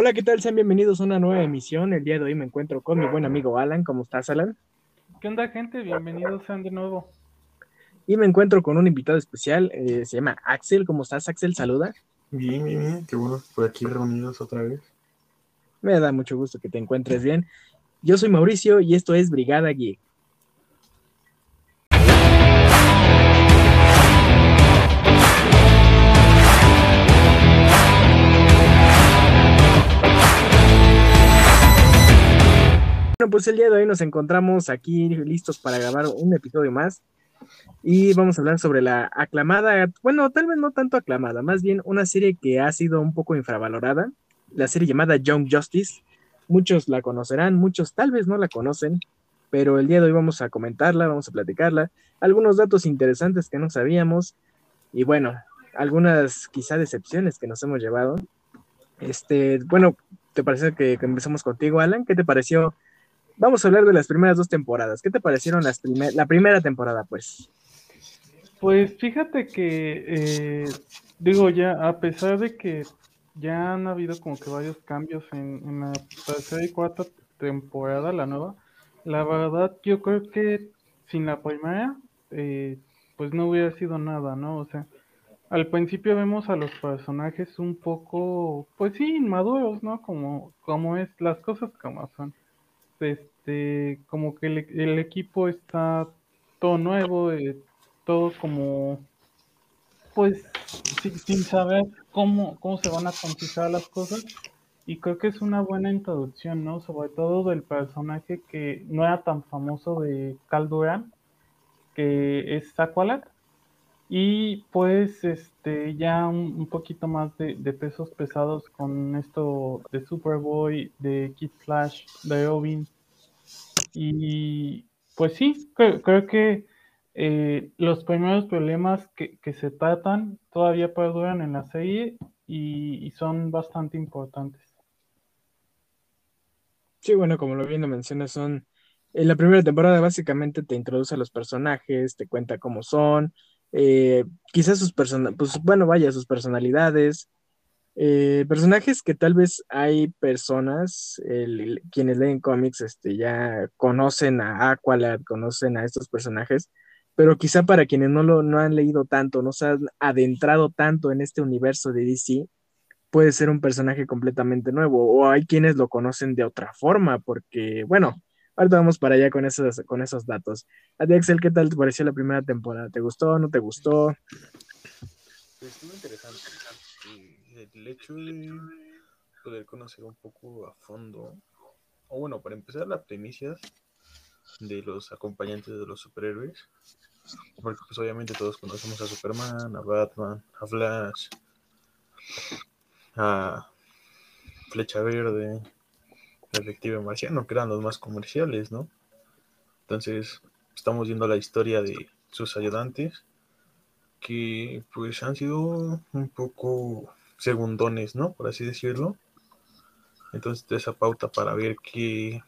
Hola, ¿qué tal? Sean bienvenidos a una nueva emisión. El día de hoy me encuentro con mi buen amigo Alan. ¿Cómo estás, Alan? ¿Qué onda, gente? Bienvenidos sean de nuevo. Y me encuentro con un invitado especial, eh, se llama Axel. ¿Cómo estás, Axel? Saluda. Bien, bien, bien. Qué bueno por aquí reunidos otra vez. Me da mucho gusto que te encuentres bien. Yo soy Mauricio y esto es Brigada Geek. Bueno, pues el día de hoy nos encontramos aquí listos para grabar un episodio más y vamos a hablar sobre la aclamada, bueno, tal vez no tanto aclamada, más bien una serie que ha sido un poco infravalorada, la serie llamada Young Justice. Muchos la conocerán, muchos tal vez no la conocen, pero el día de hoy vamos a comentarla, vamos a platicarla, algunos datos interesantes que no sabíamos y bueno, algunas quizá decepciones que nos hemos llevado. Este, bueno, ¿te parece que, que empecemos contigo, Alan? ¿Qué te pareció vamos a hablar de las primeras dos temporadas. ¿Qué te parecieron las la primera temporada, pues? Pues fíjate que, eh, digo, ya a pesar de que ya han habido como que varios cambios en, la tercera y cuarta temporada, la nueva, la verdad yo creo que sin la primera, eh, pues no hubiera sido nada, ¿no? O sea, al principio vemos a los personajes un poco, pues sí, inmaduros, ¿no? Como, como es, las cosas como son este, como que el, equipo está todo nuevo, eh, todo como, pues, sin, saber cómo, cómo se van a conquistar las cosas. Y creo que es una buena introducción, ¿no? Sobre todo del personaje que no era tan famoso de Cal que es Aqualad. Y pues este ya un, poquito más de, de, pesos pesados con esto de Superboy, de Kid Flash, de Robin. Y pues sí, creo, que eh, los primeros problemas que, se tratan todavía perduran en la serie y, son bastante importantes. Sí, bueno, como lo bien lo son en la primera temporada básicamente te introduce a los personajes, te cuenta cómo son, eh, quizás sus personalidades, pues bueno, vaya, sus personalidades, eh, personajes que tal vez hay personas, quienes leen cómics, este, ya conocen a Aqualad, conocen a estos personajes, pero quizá para quienes no lo no han leído tanto, no se han adentrado tanto en este universo de DC, puede ser un personaje completamente nuevo, o hay quienes lo conocen de otra forma, porque, bueno, Ahorita vamos para allá con esos, con esos datos. A ti, Axel, ¿qué tal te pareció la primera temporada? ¿Te gustó? ¿No te gustó? Estuvo interesante. El hecho de poder conocer un poco a fondo, o bueno, para empezar, las primicias de los acompañantes de los superhéroes. Porque pues obviamente todos conocemos a Superman, a Batman, a Flash, a Flecha Verde, Detective Marciano, que eran los más comerciales, ¿no? Entonces, estamos viendo la historia de sus ayudantes, que pues han sido un poco segundones, ¿no? Por así decirlo. Entonces, esa pauta para ver que,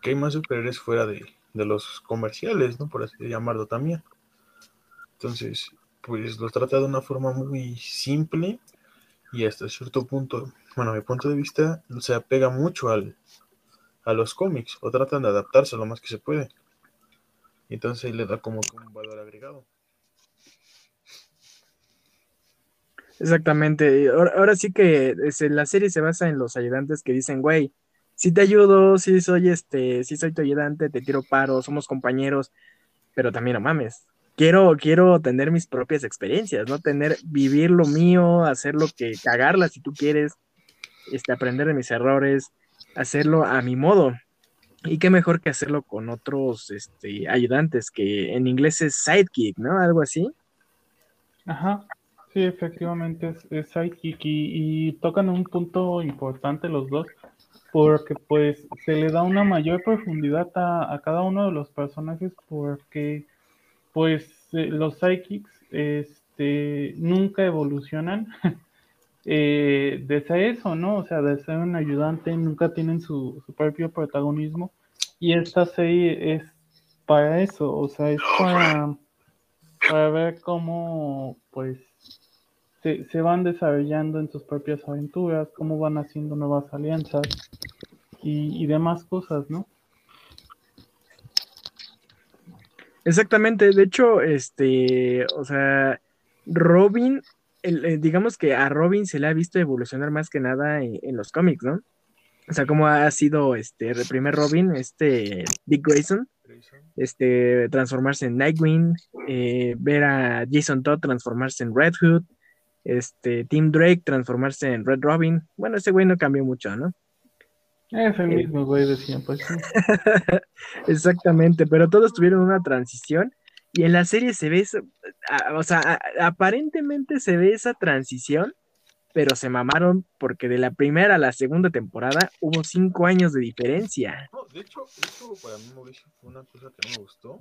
que hay más superiores fuera de, de los comerciales, ¿no? Por así llamarlo también. Entonces, pues los trata de una forma muy simple y hasta cierto punto bueno, mi punto de vista, se apega mucho al, a los cómics o tratan de adaptarse lo más que se puede. Entonces le da como un valor agregado. Exactamente. Ahora, sí que la serie se basa en los ayudantes que dicen, güey, si te ayudo, si soy este, si soy tu ayudante, te tiro paro, somos compañeros, pero también no mames. Quiero, quiero tener mis propias experiencias, ¿no? Tener, vivir lo mío, hacer lo que, cagarla si tú quieres, este, aprender de mis errores, hacerlo a mi modo. Y qué mejor que hacerlo con otros este, ayudantes, que en inglés es sidekick, ¿no? Algo así. Ajá, sí, efectivamente es, sidekick y, tocan un punto importante los dos, porque pues se le da una mayor profundidad a, cada uno de los personajes, porque pues eh, los sidekicks este, nunca evolucionan. eh, de ser eso, ¿no? O sea, de ser un ayudante, nunca tienen su, propio protagonismo. Y esta serie es para eso, o sea, es para, para ver cómo, pues, se, se van desarrollando en sus propias aventuras, cómo van haciendo nuevas alianzas y, y demás cosas, ¿no? Exactamente, de hecho, este, o sea, Robin, el, eh, digamos que a Robin se le ha visto evolucionar más que nada en, en los cómics, ¿no? O sea, como ha sido este el primer Robin, este Dick Grayson, este transformarse en Nightwing, eh, ver a Jason Todd transformarse en Red Hood, este Tim Drake transformarse en Red Robin. Bueno, ese güey no cambió mucho, ¿no? Es el mismo güey de siempre, sí. Exactamente, pero todos tuvieron una transición y en la serie se ve, o sea, aparentemente se ve esa transición, pero se mamaron porque de la primera a la segunda temporada hubo cinco años de diferencia. No, de hecho, eso para mí, Mauricio, fue una cosa que no me gustó.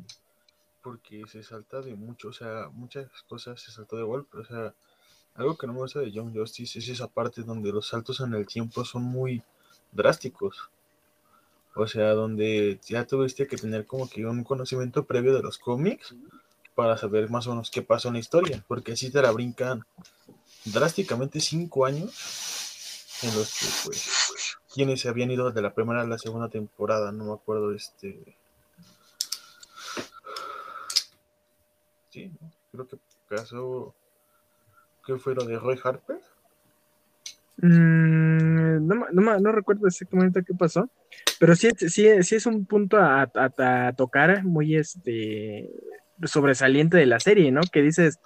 Porque se salta de mucho, o sea, muchas cosas se saltó de golpe. O sea, algo que no me gusta de Young Justice es esa parte donde los saltos en el tiempo son muy drásticos. O sea, donde ya tuviste que tener como que un conocimiento previo de los cómics para saber más o menos qué pasó en la historia. Porque así te la brincan drásticamente cinco años en los que, pues, quienes se habían ido de la primera a la segunda temporada, no me acuerdo, este... Sí, ¿no? creo que caso... ¿Qué fue lo de Roy Harper? Mm, no, no, no recuerdo exactamente qué pasó, pero sí, sí, sí es un punto a, a- a tocar muy este, sobresaliente de la serie, ¿no? Que dices,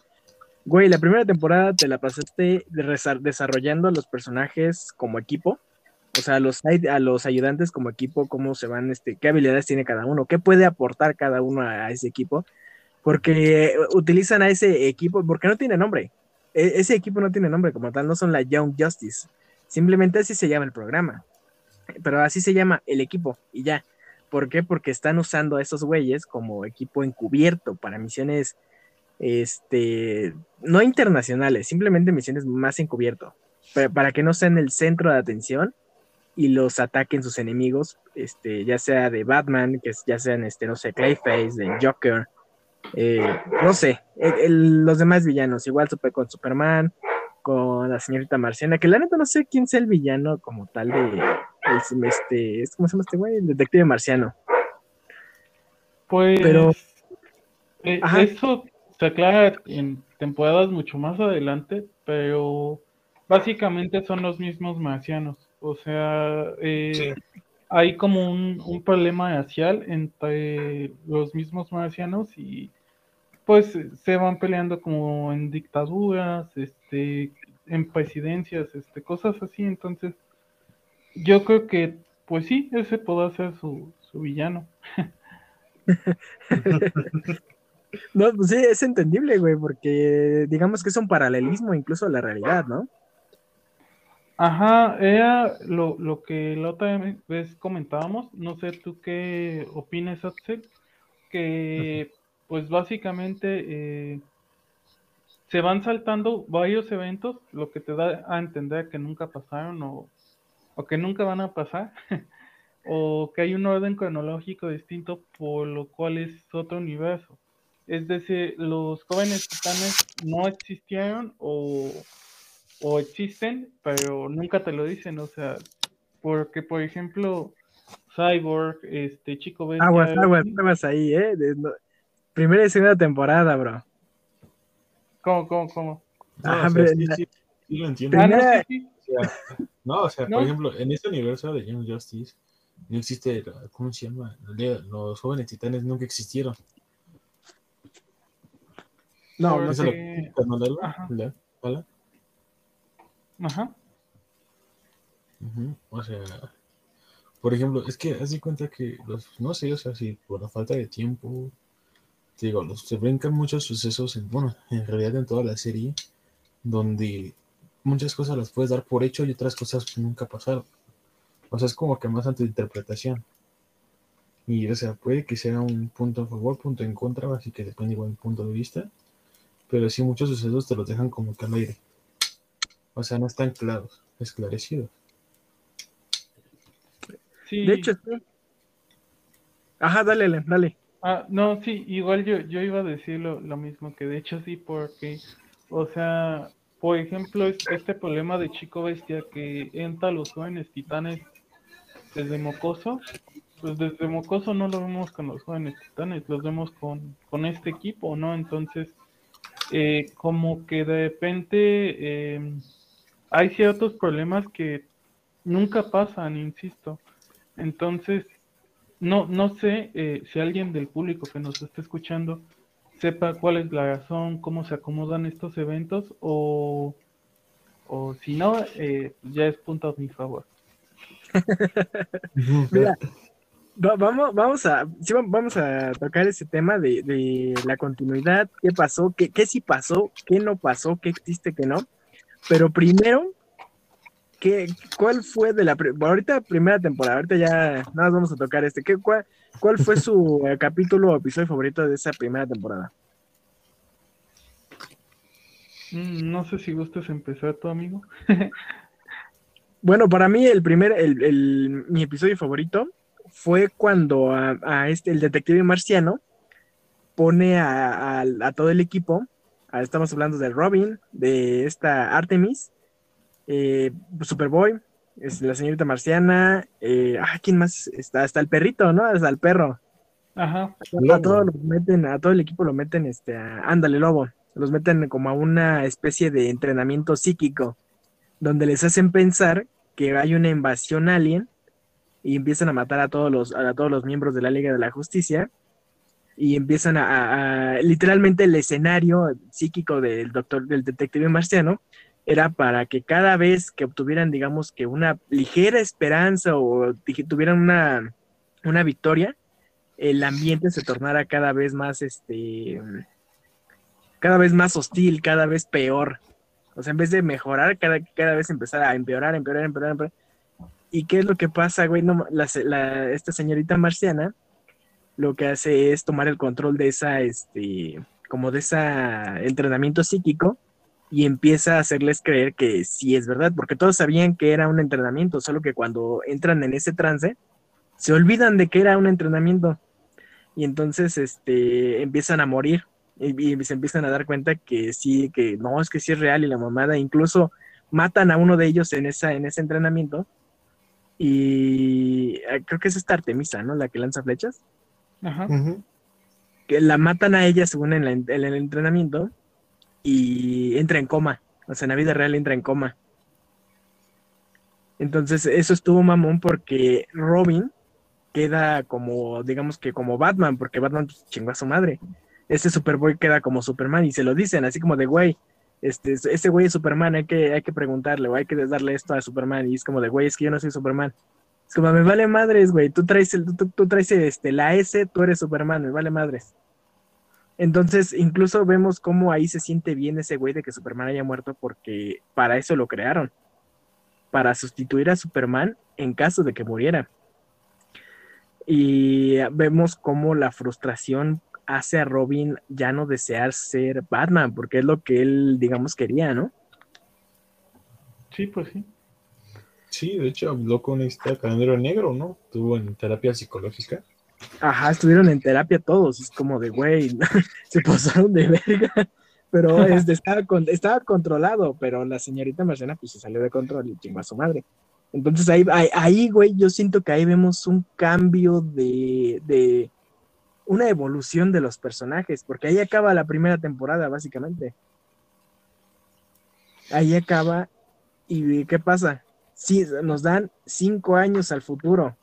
güey, la primera temporada te la pasaste desarrollando a los personajes como equipo, o sea, a los, a los ayudantes como equipo, cómo se van, este, qué habilidades tiene cada uno, qué puede aportar cada uno a, a ese equipo, porque utilizan a ese equipo, porque no tiene nombre. E- ese equipo no tiene nombre como tal, no son la Young Justice. Simplemente así se llama el programa. Pero así se llama el equipo y ya. ¿Por qué? Porque están usando a esos güeyes como equipo encubierto para misiones, este, no internacionales, simplemente misiones más encubierto. pa- Para que no sean el centro de atención y los ataquen sus enemigos, este, ya sea de Batman, que ya sean, este, no sé, Clayface, de Joker, eh, no sé, el- el- los demás villanos, igual supe con Superman, con la señorita Marciana, que la neta no sé quién sea el villano como tal de, el- este, ¿cómo se llama este güey? El detective marciano. Pues Pero- eh, eso se aclara en temporadas mucho más adelante, pero básicamente son los mismos marcianos. O sea, eh, Sí. hay como un, un problema racial entre los mismos marcianos y pues se van peleando como en dictaduras, este, en presidencias, este, cosas así. Entonces, yo creo que, pues sí, ese podrá ser su, su villano. No, pues sí, es entendible, güey, porque digamos que es un paralelismo incluso a la realidad, ¿no? Ajá, era lo, lo que la otra vez comentábamos, no sé tú qué opinas, Axel, que pues básicamente eh, se van saltando varios eventos, lo que te da a entender que nunca pasaron o, o que nunca van a pasar, o que hay un orden cronológico distinto por lo cual es otro universo. Es decir, los jóvenes titanes no existieron o o existen, pero nunca te lo dicen, o sea, porque por ejemplo, Cyborg, este chico bestia, Aguas, aguas, ahí, ¿eh? No- primera y segunda temporada, bro. ¿cómo, cómo, cómo? No, o sea, pero sí, sí, sí lo entiendo. Ah, no, Primera-. O sea, no, o sea, No. por ejemplo, en este universo de Young Justice no existe, ¿cómo se llama? Los jóvenes titanes nunca existieron. No, no ¿Eso sé. lo. Ajá. ¿La- ¿Hola? Ajá. Ujú, O sea, por ejemplo, es que haz de cuenta que los, no sé, o sea, si por la falta de tiempo, digo, los, se brincan muchos sucesos, en, bueno, en realidad en toda la serie, donde muchas cosas las puedes dar por hecho y otras cosas nunca pasaron. O sea, es como que más ante interpretación. Y, o sea, puede que sea un punto a favor, punto en contra, así que depende igual del punto de vista. Pero sí, muchos sucesos te los dejan como que al aire. O sea, no están claros, esclarecidos. Sí. De hecho, sí. Ajá, dale, dale. Ah, no, sí, igual yo, yo iba a decir lo, lo mismo que de hecho sí, porque, o sea, por ejemplo, este problema de Chico Bestia que entra a los jóvenes titanes desde Mocoso, pues desde Mocoso no lo vemos con los jóvenes titanes, los vemos con, con este equipo, ¿no? Entonces, eh, como que de repente em, hay ciertos problemas que nunca pasan, insisto. Entonces, no, no sé eh, si alguien del público que nos está escuchando sepa cuál es la razón, cómo se acomodan estos eventos o, o si no, eh, ya es punto a mi favor. Mira, vamos, vamos, a, vamos a tocar ese tema de, la continuidad, qué pasó, qué, qué sí pasó, qué no pasó, qué existe, qué no. Pero primero, ¿qué, ¿cuál fue de la ahorita primera temporada? Ahorita ya nada más vamos a tocar este. ¿Qué, cuál, ¿Cuál fue su eh, capítulo o episodio favorito de esa primera temporada? Mm, no sé si gustas empezar tu amigo. bueno, para mí el primer, el, mi episodio favorito fue cuando a, este, el detective marciano pone a, todo el equipo, estamos hablando de Robin, de esta Artemis, eh, Superboy, es la señorita marciana, eh, ah, ¿quién más está? Está el perrito, ¿no? Hasta el perro. Ajá. A, todos los meten, a todo el equipo lo meten, este, ándale, lobo, los meten como a una especie de entrenamiento psíquico, donde les hacen pensar que hay una invasión alien y empiezan a matar a todos los, a todos los miembros de la Liga de la Justicia y empiezan a, a literalmente el escenario psíquico del doctor, del detective marciano era para que cada vez que obtuvieran, digamos que una ligera esperanza o tuvieran una, una victoria, el ambiente se tornara cada vez más, este, cada vez más hostil, cada vez peor. O sea, en vez de mejorar, cada, cada vez empezar a empeorar, empeorar, empeorar, empeorar. ¿Y qué es lo que pasa, güey? No, esta señorita marciana lo que hace es tomar el control de esa, este, como de ese entrenamiento psíquico y empieza a hacerles creer que sí es verdad, porque todos sabían que era un entrenamiento, solo que cuando entran en ese trance, se olvidan de que era un entrenamiento y entonces este, empiezan a morir y, se empiezan a dar cuenta que sí, que no, es que sí es real y la mamada, incluso matan a uno de ellos en, esa, en ese entrenamiento y eh, creo que es esta Artemisa, ¿no? La que lanza flechas. Ajá. Que la matan a ella según en el entrenamiento y entra en coma. O sea, en la vida real entra en coma. Entonces, eso estuvo mamón porque Robin queda como, digamos que como Batman, porque Batman pues, chingó a su madre. Este Superboy queda como Superman y se lo dicen así como de, güey, este, este güey es Superman, hay que, hay que preguntarle o hay que darle esto a Superman. Y es como de, güey, es que yo no soy Superman. Es como, me vale madres, güey, tú traes, el, tú, tú traes este, la S, tú eres Superman, me vale madres. Entonces, incluso vemos cómo ahí se siente bien ese güey de que Superman haya muerto porque para eso lo crearon, para sustituir a Superman en caso de que muriera. Y vemos cómo la frustración hace a Robin ya no desear ser Batman, porque es lo que él, digamos, quería, ¿no? Sí, pues sí. Sí, de hecho habló con este Calendario Negro, ¿no? Tuvo en terapia psicológica. Ajá, estuvieron en terapia todos. Es como de, güey, se pasaron de verga. Pero este, estaba, estaba controlado, pero la señorita Marcena pues se salió de control y chingó a su madre. Entonces ahí, ahí, güey, yo siento que ahí vemos un cambio de, de una evolución de los personajes, porque ahí acaba la primera temporada, básicamente. Ahí acaba, y ¿qué pasa? Sí, nos dan cinco años al futuro.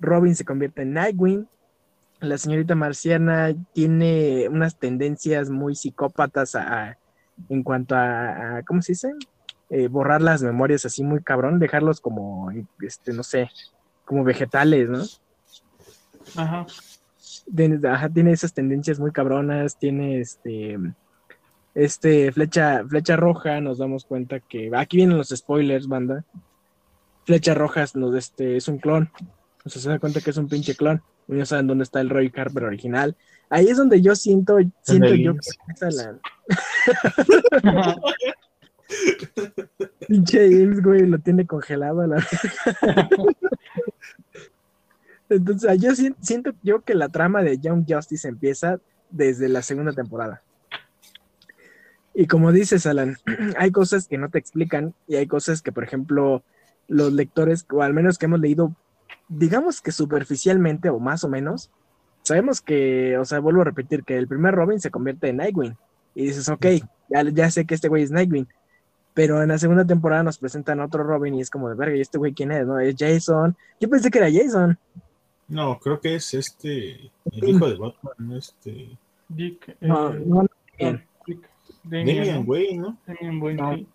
Robin se convierte en Nightwing. La señorita marciana tiene unas tendencias muy psicópatas en cuanto a, ¿cómo se dice? Eh, borrar las memorias así muy cabrón, dejarlos como, este, no sé, como vegetales, ¿no? Ajá. tiene esas tendencias muy cabronas, tiene este, este flecha, flecha roja, nos damos cuenta que, aquí vienen los spoilers, banda. Flecha roja nos, este, es un clon, o sea, se da cuenta que es un pinche clon. Y no saben dónde está el Roy Carver original. Ahí es donde yo siento, siento yo que la. pinche James, güey, lo tiene congelado a la. Entonces, yo siento yo que la trama de Young Justice empieza desde la segunda temporada. Y como dices, Alan, hay cosas que no te explican y hay cosas que, por ejemplo, los lectores, o al menos que hemos leído, digamos que superficialmente o más o menos, sabemos que, o sea, vuelvo a repetir, que el primer Robin se convierte en Nightwing. Y dices, ok, ya, ya sé que este güey es Nightwing. Pero en la segunda temporada nos presentan otro Robin y es como de verga, ¿y este güey quién es? ¿No? Es Jason. Yo pensé que era Jason. No, creo que es este, el hijo de Batman, este. Dick, No, eh, no, no, Demian, güey, ¿no? Damian Wayne,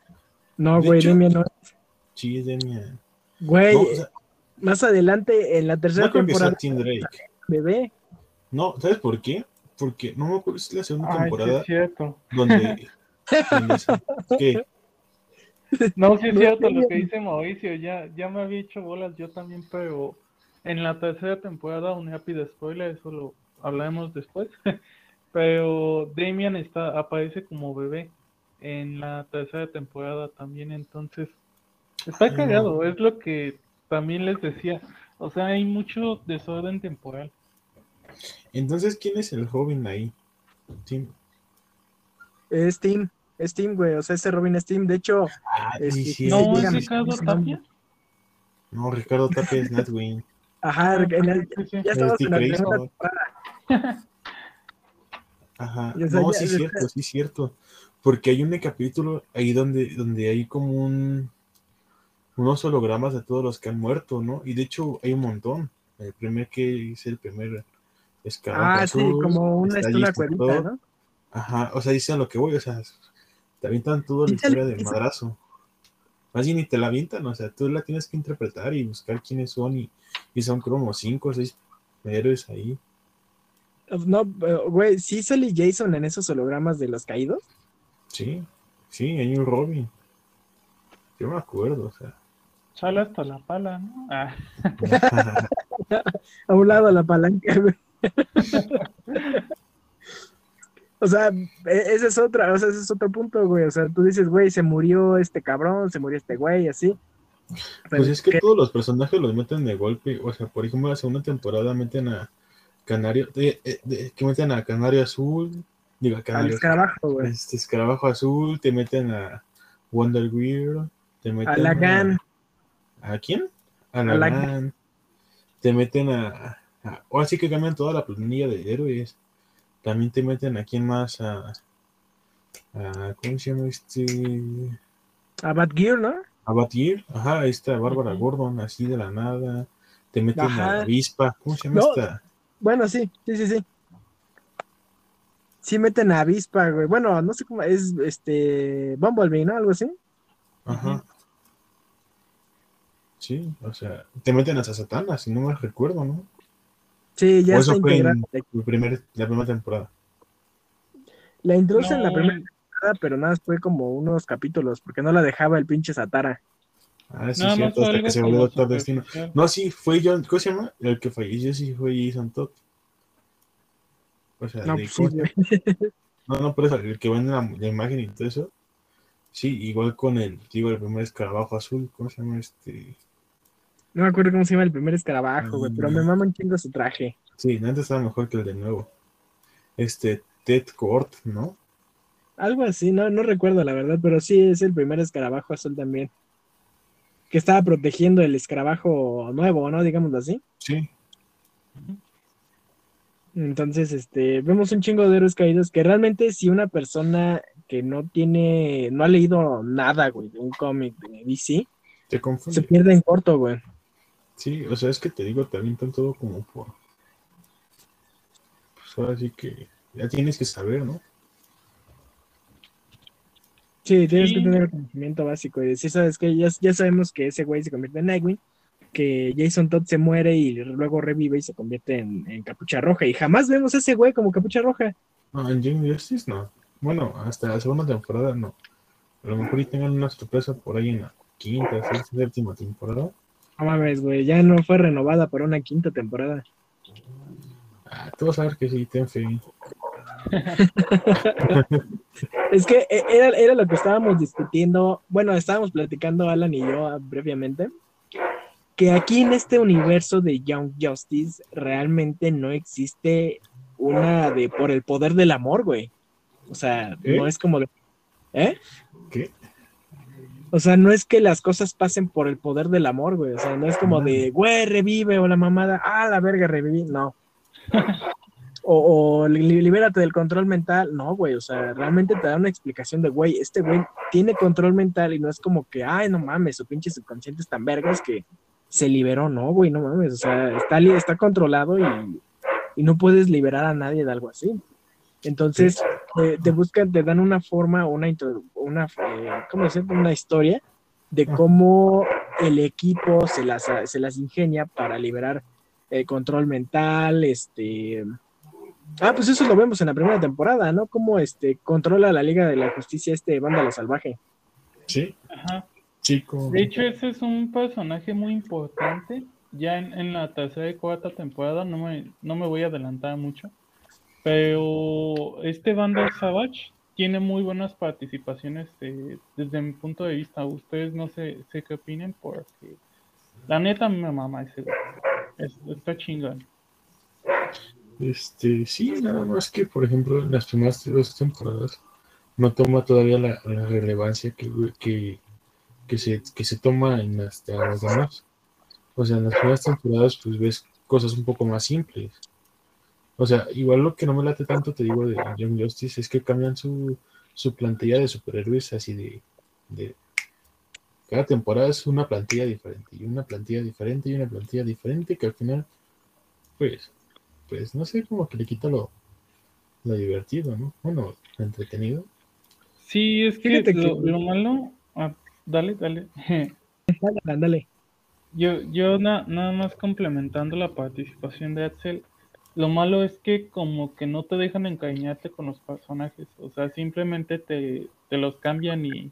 No. sí. güey, Damian no. Sí, es Demian. Güey, No, o sea, más adelante en la tercera no temporada, Tim Drake. bebé. No, ¿sabes por qué? Porque no me acuerdo si es la segunda Ay, sí temporada es cierto. donde. donde se- ¿Qué? No, sí es cierto lo que dice Mauricio, ya, ya me había hecho bolas yo también, pero en la tercera temporada, un rápido spoiler, eso lo hablaremos después, pero Damian está, aparece como bebé en la tercera temporada también, entonces está cagado, es lo que también les decía, o sea, hay mucho desorden temporal. Entonces, ¿quién es el joven ahí? Tim. Es Tim, es Tim, güey. O sea, ese Robin es Tim. De hecho, Ah, Este, sí, sí, sí, ¿No es Ricardo Tapia? No, Ricardo Tapia es Nightwing. ajá, Ah, en el- sí. ya estamos en la temporada. Ajá. Y, o sea, no, ya- sí es cierto, sí es cierto. Porque hay un capítulo ahí donde, donde hay como un unos hologramas de todos los que han muerto, ¿no? Y de hecho hay un montón. El primer que es el primer escarabajo Ah, sí, como una, cuevita, todo. ¿no? Ajá, o sea, dicen lo que voy, o sea, te avientan toda la historia del madrazo. Más bien ni te la avientan, o sea, tú la tienes que interpretar y buscar quiénes son, y, y son como cinco o seis héroes ahí. No, güey, sí sale Jason en esos hologramas de los caídos. Sí, sí, hay un Robin. Yo me acuerdo, o sea. Sale hasta la pala, ¿no? Ah, A un lado la palanca, güey. O sea, e- ese es otra, o sea, ese es otro punto, güey. O sea, tú dices, güey, se murió este cabrón, se murió este güey, así. Pues es que ¿Qué? todos los personajes los meten de golpe. O sea, por ejemplo, la segunda temporada meten a Canario, de- que meten a Canario Azul, digo, a al Canario escarabajo, güey. este Escarabajo Azul, te meten a Wonder Weird, te meten A Lagan. ¿A quién? A A Lagan. Lagan. Te meten a, a- Ahora sí que cambian toda la planilla de héroes. También te meten a quién más, a, a ¿cómo se llama este? A Batgear, ¿no? A Batir, ajá, ahí está Bárbara. Gordon, así de la nada. Te meten Ajá. a Avispa, ¿cómo se llama No. esta? Bueno, sí, sí, sí, sí. Sí meten a Avispa, güey. Bueno, no sé cómo es, este, Bumblebee, ¿no? Algo así. Ajá. Sí, o sea, te meten a Satana, si no me recuerdo, ¿no? Sí, ya O está eso fue en el primer, la primera temporada. La introducen en la no, primera temporada, pero nada, más fue como unos capítulos, porque no la dejaba el pinche Satara. Ah, sí, más cierto, hasta que se volvió Doctor Destino. No, sí, fue John, ¿cómo se llama? El que falleció sí fue Jason Todd. O sea, No, de pues sí, no, no, por eso, el que vende la, la imagen y todo eso. Sí, igual con el, digo, el primer escarabajo azul, ¿cómo se llama este? No me acuerdo cómo se llama el primer escarabajo, güey, pero me Mm. mama un chingo su traje. Sí, antes estaba mejor que el de nuevo. Este, Ted Court, ¿no? Algo así, no, no recuerdo la verdad, pero sí es el primer escarabajo azul también. Que estaba protegiendo el escarabajo nuevo, ¿no? Digámoslo así. Sí, Entonces, este, vemos un chingo de héroes caídos que realmente si una persona que no tiene, no ha leído nada, güey, de un cómic de DC, se pierde en corto, güey. Sí, o sea, es que te digo, te avientan todo como por. Pues ahora sí que ya tienes que saber, ¿no? Sí, tienes Sí. que tener el conocimiento básico y decir, sabes que ya, ya sabemos que ese güey se convierte en Nightwing, que Jason Todd se muere y luego revive y se convierte en, en Capucha Roja. Y jamás vemos a ese güey como Capucha Roja. No, en Young Justice no. Bueno, hasta la segunda temporada no. A lo mejor y tengan una sorpresa por ahí en la quinta, sexta, séptima temporada. No mames, güey, ya no fue renovada para una quinta temporada. Ah, tú vas a ver que sí, ten fe. Es que eh, era, era lo que estábamos discutiendo, bueno, estábamos platicando Alan y yo ah, brevemente, que aquí en este universo de Young Justice realmente no existe una de por el poder del amor, güey. O sea, ¿Eh? no es como de, ¿Eh? ¿Qué? O sea, no es que las cosas pasen por el poder del amor, güey. O sea, no es como de, güey, revive o la mamada, ah, la verga, reviví. No. O, o li- libérate del control mental. No, güey. O sea, realmente te da una explicación de, güey, este güey tiene control mental y no es como que, ay, no mames, su pinche subconsciente es tan vergas que se liberó. No, güey, no mames. O sea, está, está controlado y, y no puedes liberar a nadie de algo así. Entonces, eh, te buscan, te dan una forma, una, intro- una eh, ¿cómo decirlo? Una historia de cómo el equipo se las, se las ingenia para liberar el control mental, este... Ah, pues eso lo vemos en la primera temporada, ¿no? Cómo este, controla la Liga de la Justicia este vándalo salvaje. Sí, Ajá. chico. De hecho, ese es un personaje muy importante. Ya en, en la tercera y cuarta temporada, no me, no me voy a adelantar mucho. Pero este Vandal Savage tiene muy buenas participaciones eh, desde mi punto de vista. Ustedes no sé, sé qué opinen, porque la neta a mí me mama ese. Es- está chingón. Este, sí, nada más que, por ejemplo, en las primeras dos temporadas no toma todavía la, la relevancia que, que, que, se, que se toma en las, en las demás. O sea, en las primeras temporadas, pues ves cosas un poco más simples. O sea, igual lo que no me late tanto, te digo, de Young Justice, es que cambian su, su plantilla de superhéroes así de, de. Cada temporada es una plantilla diferente, y una plantilla diferente, y una plantilla diferente, que al final, pues, pues no sé, como que le quita lo, lo divertido, ¿no? Bueno, lo entretenido. Sí, es que, Fíjate que- lo, lo malo. ah, dale, dale. Ándale, ándale. Yo, yo na- nada más complementando la participación de Axel, lo malo es que como que no te dejan encariñarte con los personajes, o sea, simplemente te, te los cambian y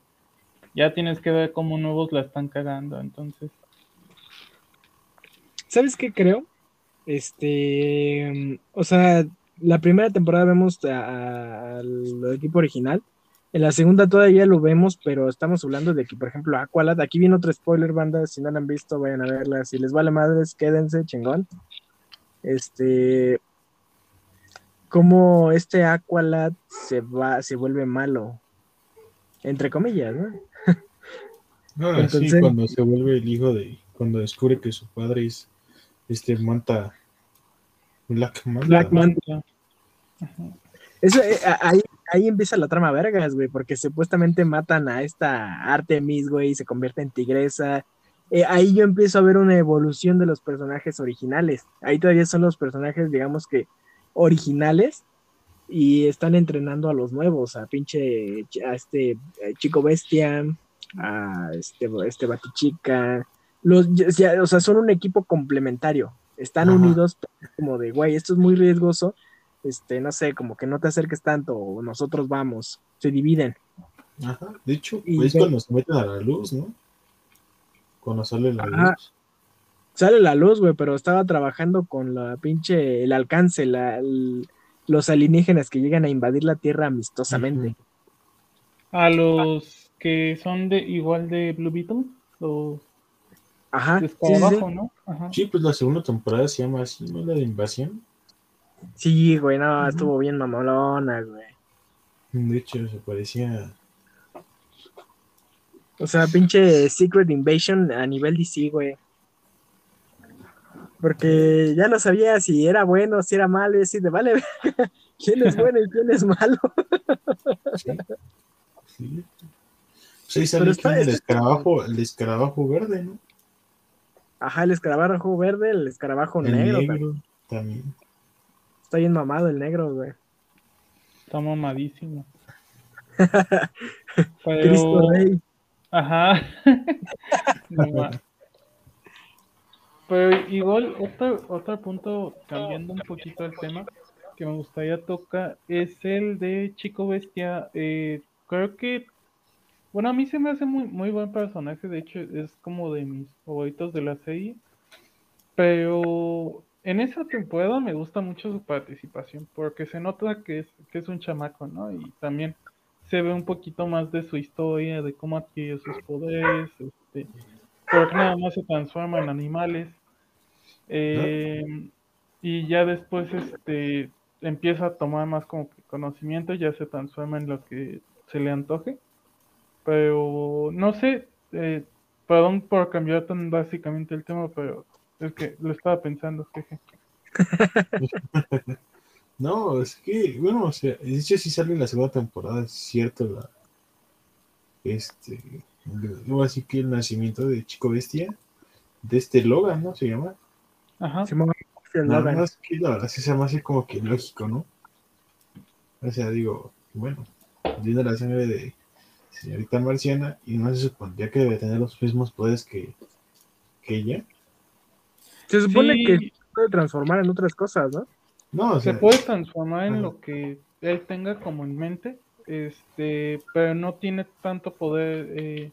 ya tienes que ver cómo nuevos la están cagando, entonces, ¿Sabes qué creo? Este, o sea, la primera temporada vemos al equipo original. En la segunda todavía lo vemos, pero estamos hablando de que, por ejemplo, Aqualad, aquí viene otro spoiler, banda, si no la han visto, vayan a verla. Si les vale madres, quédense, chingón. Este, como este Aqualad se va, se vuelve malo, entre comillas, ¿no? Ah, sí, Entonces- cuando se vuelve el hijo de. Cuando descubre que su padre es este Manta. Black Manta. Black Man- Ajá. Eso, eh, ahí, ahí empieza la trama vergas, güey, porque supuestamente matan a esta Artemis, güey, y se convierte en tigresa. Eh, ahí yo empiezo a ver una evolución de los personajes originales. Ahí todavía son los personajes, digamos que, originales y están entrenando a los nuevos, a pinche, a este eh, chico bestia, a este, este batichica. Los, ya- o sea, son un equipo complementario. Están Ajá. unidos como de, güey, esto es muy riesgoso este, no sé, como que no te acerques tanto, o nosotros vamos, se dividen. Ajá. De hecho, Y es ve- cuando se meten a la luz, ¿no? Cuando sale la Ajá. luz. Sale la luz, güey, pero estaba trabajando con la pinche, el alcance, la, el- los alienígenas que llegan a invadir la Tierra amistosamente. A los que son de igual de Blue Beetle, los Ajá, sí, escarabajo, ¿no? Ajá. Sí, pues la segunda temporada se llama así, ¿no? La de invasión. Sí, güey, no, estuvo bien mamolona, güey. De hecho, se parecía. O sea, pinche Secret Invasion a nivel DC, güey. Porque ya no sabía si era bueno, si era malo, y así de vale, quién es bueno y quién es malo. Sí. sí. Está- el está- escarabajo, el escarabajo verde, ¿no? Ajá, el escarabajo verde, el escarabajo El negro. negro, también. también. Está bien mamado el negro, güey. Está mamadísimo. Cristo Pero, Rey. Ajá. No Pero igual, otro, otro punto, cambiando un poquito el tema, que me gustaría tocar, es el de Chico Bestia. Eh, creo que, bueno, a mí se me hace muy, muy buen personaje, de hecho es como de mis favoritos de la serie, pero en esa temporada me gusta mucho su participación, porque se nota que es, que es un chamaco, ¿no? Y también se ve un poquito más de su historia, de cómo adquiere sus poderes, este, porque nada más se transforma en animales. Eh, y ya después este empieza a tomar más como que conocimiento, ya se transforma en lo que se le antoje. Pero no sé, eh, perdón por cambiar tan básicamente el tema, pero es que lo estaba pensando, jeje. No, es que, bueno, o sea, de hecho sí sale en la segunda temporada, es cierto, la, este, luego así que el nacimiento de Chico Bestia, de este Logan, ¿no? Se llama. Ajá. Simón, el Nada Logan. más que la verdad sí se me hace como que lógico, ¿no? O sea, digo, bueno, tiene la sangre de señorita marciana y no se supondría que debe tener los mismos poderes que, que ella. Se supone Sí. que se puede transformar en otras cosas, ¿no? No, o Se puede transformar en ajá. lo que él tenga como en mente, este, pero no tiene tanto poder eh,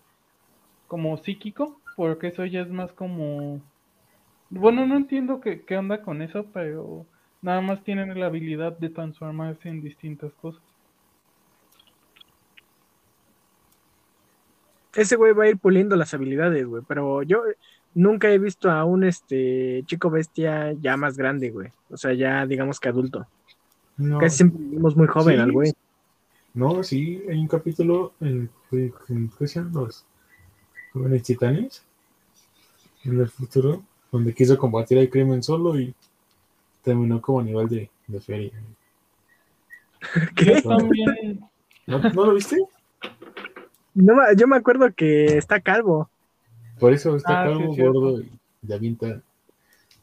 como psíquico, porque eso ya es más como... Bueno, no entiendo qué, qué onda con eso, pero nada más tienen la habilidad de transformarse en distintas cosas. Ese güey va a ir puliendo las habilidades, güey. Pero yo nunca he visto a un este chico bestia ya más grande, güey. O sea, ya digamos que adulto. no, Casi siempre vimos muy joven Sí. al güey. no, sí, hay un capítulo en, en, ¿qué se llaman los jóvenes titanes? En el futuro, donde quiso combatir el crimen solo y terminó como a nivel de, de feria. ¿Qué? También, ¿No, ¿no lo viste? No, yo me acuerdo que está calvo. Por eso está Ah, calvo, gordo y le avienta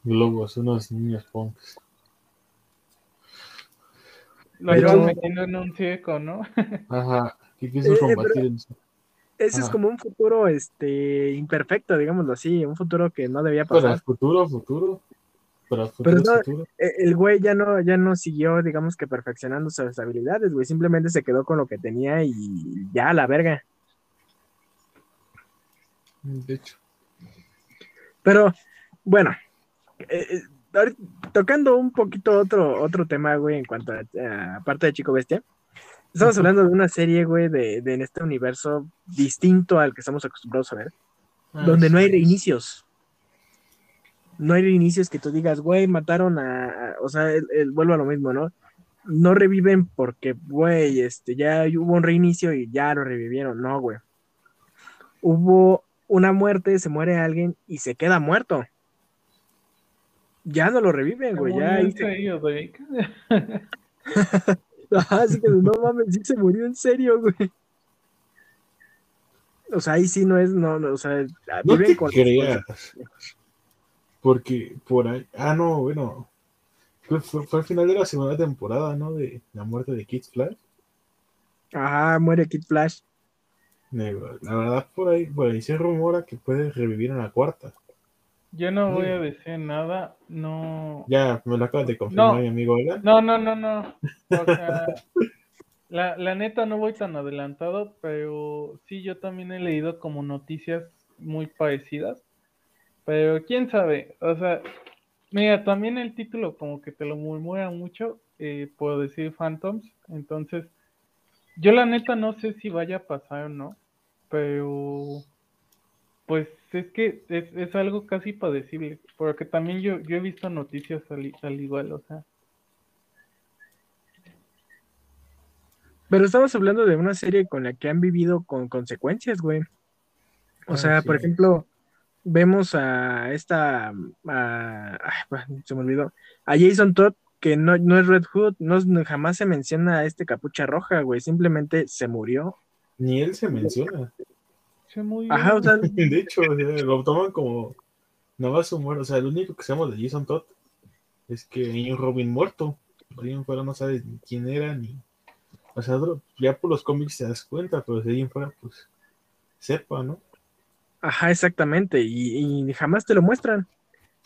globos, unos niños punks. lo Pero- acaban metiendo en un circo, ¿no? Ajá, que quiso Eh, combatir el- Ese es como un futuro este imperfecto, digámoslo así, un futuro que no debía para el pasar. futuro, futuro. Para el futuro, no- futuro. Eh, El güey ya no, ya no siguió, digamos que perfeccionando sus habilidades, güey. Simplemente se quedó con lo que tenía y ya, a la verga. De hecho. Pero, bueno, eh, eh, tocando un poquito otro, otro tema, güey, en cuanto a, a parte de Chico Bestia. Estamos hablando de una serie, güey, de, de en este universo distinto al que estamos acostumbrados a ver, donde no hay reinicios. No hay reinicios que tú digas, güey, mataron a, a- o sea, el, el- vuelvo a lo mismo, ¿no? No reviven porque, güey, este, ya hubo un reinicio y ya lo revivieron, no, güey. Hubo una muerte, se muere alguien y se queda muerto. Ya no lo reviven, güey, ya así que no mames, sí se murió en serio, güey. O sea, ahí sí no es, no, no, o sea, No viven te con- creas. Porque por ahí. Ah, no, bueno. Fue, fue, fue al final de la segunda temporada, ¿no? De la muerte de Kid Flash. Ajá, muere Kid Flash. La verdad, por ahí, por ahí se rumora que puede revivir en la cuarta. Yo no voy a decir nada, no... Ya me lo acabas de confirmar, No. mi amigo. No, no, no, no. O sea, la, la neta no voy tan adelantado, pero sí, yo también he leído como noticias muy parecidas. Pero quién sabe, o sea, mira, también el título como que te lo murmura mucho, eh, por decir Phantoms. Entonces, yo la neta no sé si vaya a pasar o no, pero pues es que es, es algo casi padecible, porque también yo, yo he visto noticias al, al igual, o sea. Pero estamos hablando de una serie con la que han vivido con consecuencias, güey. O Ah, sea, sí. por ejemplo, vemos a esta, a- ay, se me olvidó, a Jason Todd, que no, no es Red Hood, no, no- jamás se menciona a este capucha roja, güey, simplemente se murió. Ni él se menciona. Se muy Ajá, o sea, De hecho, o sea, lo toman como nada más su muerte. O sea, el único que sabemos de Jason Todd es que hay un Robin muerto. Por ahí en fuera no sabes ni quién era ni. O sea, ya por los cómics te das cuenta, pero de ahí en fuera, pues sepa, ¿no? Ajá, exactamente, y, y jamás te lo muestran.